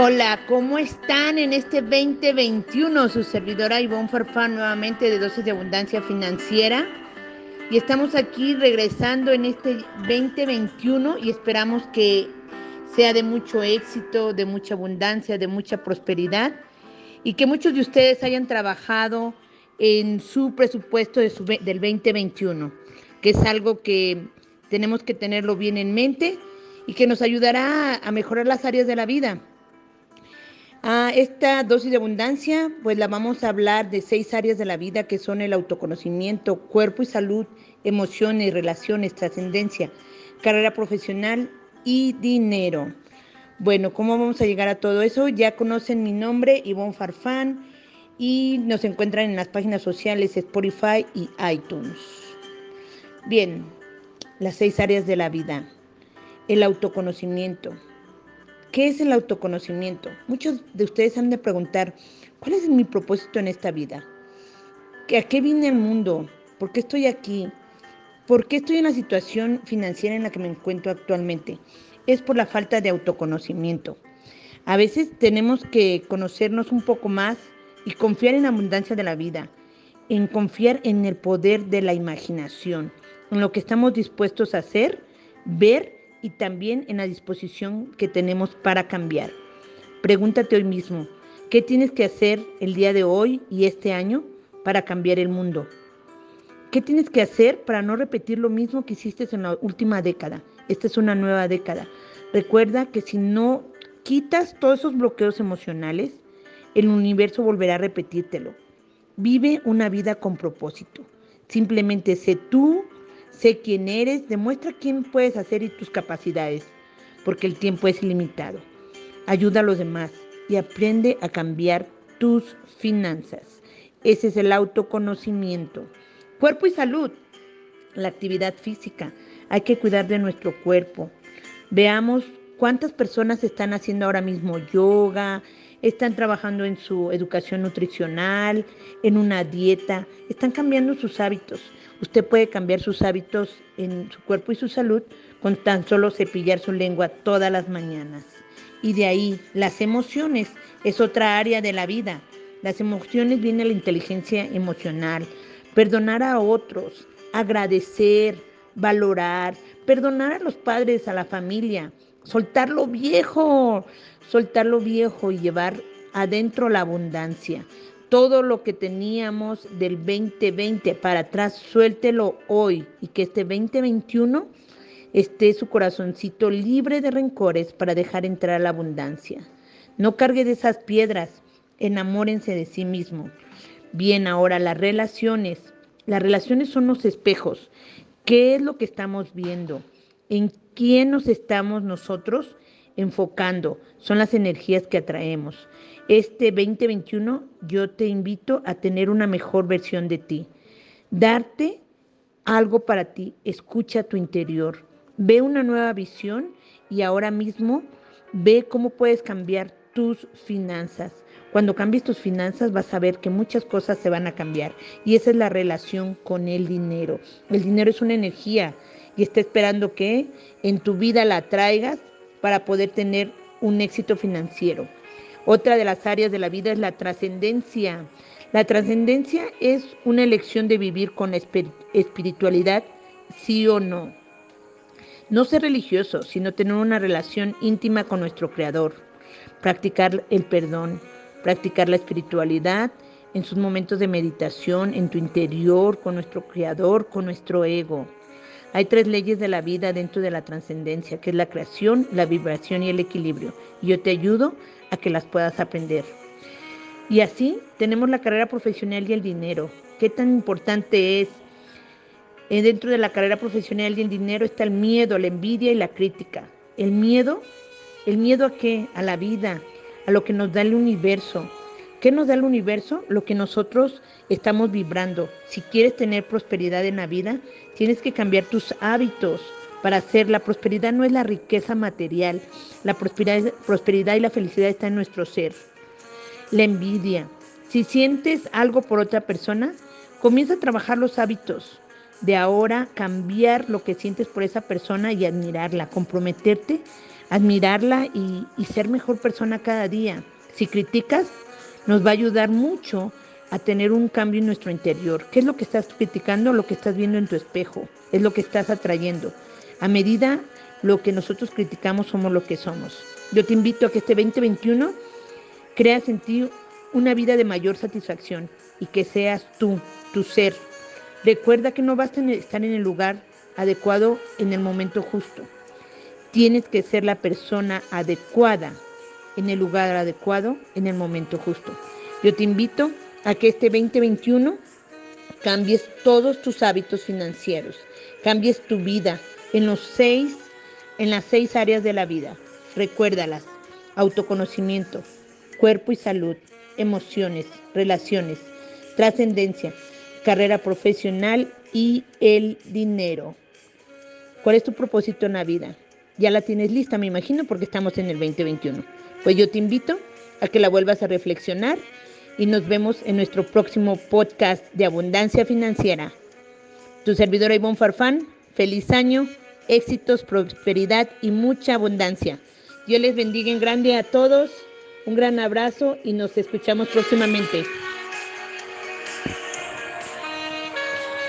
Hola, ¿cómo están en este 2021? Su servidora Ivonne Farfán nuevamente de Dosis de Abundancia Financiera. Y estamos aquí regresando en este 2021 y esperamos que sea de mucho éxito, de mucha abundancia, de mucha prosperidad y que muchos de ustedes hayan trabajado en su presupuesto de del 2021, que es algo que tenemos que tenerlo bien en mente y que nos ayudará a mejorar las áreas de la vida. A esta dosis de abundancia, pues la vamos a hablar de seis áreas de la vida que son el autoconocimiento, cuerpo y salud, emociones, relaciones, trascendencia, carrera profesional y dinero. Bueno, ¿cómo vamos a llegar a todo eso? Ya conocen mi nombre, Ivonne Farfán, y nos encuentran en las páginas sociales Spotify y iTunes. Bien, las seis áreas de la vida. El autoconocimiento. ¿Qué es el autoconocimiento? Muchos de ustedes han de preguntar, ¿cuál es mi propósito en esta vida? ¿A qué vine al mundo? ¿Por qué estoy aquí? ¿Por qué estoy en la situación financiera en la que me encuentro actualmente? Es por la falta de autoconocimiento. A veces tenemos que conocernos un poco más y confiar en la abundancia de la vida, en confiar en el poder de la imaginación, en lo que estamos dispuestos a hacer, ver y también en la disposición que tenemos para cambiar. Pregúntate hoy mismo, ¿qué tienes que hacer el día de hoy y este año para cambiar el mundo? ¿Qué tienes que hacer para no repetir lo mismo que hiciste en la última década? Esta es una nueva década. Recuerda que si no quitas todos esos bloqueos emocionales, el universo volverá a repetírtelo. Vive una vida con propósito. Simplemente sé tú, sé quién eres, demuestra quién puedes hacer y tus capacidades, porque el tiempo es ilimitado. Ayuda a los demás y aprende a cambiar tus finanzas. Ese es el autoconocimiento. Cuerpo y salud. La actividad física. Hay que cuidar de nuestro cuerpo. Veamos cuántas personas están haciendo ahora mismo yoga, están trabajando en su educación nutricional, en una dieta, están cambiando sus hábitos. Usted puede cambiar sus hábitos en su cuerpo y su salud con tan solo cepillar su lengua todas las mañanas. Y de ahí, las emociones es otra área de la vida. Las emociones viene la inteligencia emocional, perdonar a otros, agradecer, valorar, perdonar a los padres, a la familia, soltar lo viejo, soltar lo viejo y llevar adentro la abundancia. Todo lo que teníamos del 2020 para atrás, suéltelo hoy y que este 2021 esté su corazoncito libre de rencores para dejar entrar la abundancia. No cargue de esas piedras, enamórense de sí mismo. Bien, ahora las relaciones. Las relaciones son los espejos. ¿Qué es lo que estamos viendo? ¿En quién nos estamos nosotros enfocando? Son las energías que atraemos. Este 2021 yo te invito a tener una mejor versión de ti. Darte algo para ti. Escucha tu interior. Ve una nueva visión y ahora mismo ve cómo puedes cambiar tus finanzas. Cuando cambies tus finanzas vas a ver que muchas cosas se van a cambiar y esa es la relación con el dinero. El dinero es una energía y está esperando que en tu vida la traigas para poder tener un éxito financiero. Otra de las áreas de la vida es la trascendencia. La trascendencia es una elección de vivir con espiritualidad, sí o no. No ser religioso, sino tener una relación íntima con nuestro Creador. Practicar el perdón, practicar la espiritualidad en sus momentos de meditación, en tu interior, con nuestro Creador, con nuestro ego. Hay tres leyes de la vida dentro de la trascendencia, que es la creación, la vibración y el equilibrio. Y yo te ayudo a que las puedas aprender. Y así tenemos la carrera profesional y el dinero. ¿Qué tan importante es? Eh, dentro de la carrera profesional y el dinero está el miedo, la envidia y la crítica. El miedo, ¿el miedo a qué? A la vida, a lo que nos da el universo. ¿Qué nos da el universo? Lo que nosotros estamos vibrando. Si quieres tener prosperidad en la vida, tienes que cambiar tus hábitos para hacer. La prosperidad no es la riqueza material. La prosperidad, prosperidad y la felicidad está en nuestro ser. La envidia. Si sientes algo por otra persona, comienza a trabajar los hábitos. de ahora cambiar lo que sientes por esa persona y admirarla, comprometerte, admirarla y, y ser mejor persona cada día. Si criticas, nos va a ayudar mucho a tener un cambio en nuestro interior. ¿Qué es lo que estás criticando? Lo que estás viendo en tu espejo, es lo que estás atrayendo. A medida lo que nosotros criticamos somos lo que somos. Yo te invito a que este 2021 creas en ti una vida de mayor satisfacción y que seas tú, tu ser. Recuerda que no basta estar en el lugar adecuado en el momento justo. Tienes que ser la persona adecuada en el lugar adecuado en el momento justo. Yo te invito a que este 2021 cambies todos tus hábitos financieros, cambies tu vida en los seis, en las seis áreas de la vida. Recuérdalas: autoconocimiento, cuerpo y salud, emociones, relaciones, trascendencia, carrera profesional y el dinero. ¿Cuál es tu propósito en la vida? Ya la tienes lista, me imagino, porque estamos en el 2021. Pues yo te invito a que la vuelvas a reflexionar y nos vemos en nuestro próximo podcast de Abundancia Financiera. Tu servidora Ivonne Farfán, feliz año, éxitos, prosperidad y mucha abundancia. Dios les bendiga en grande a todos, un gran abrazo y nos escuchamos próximamente.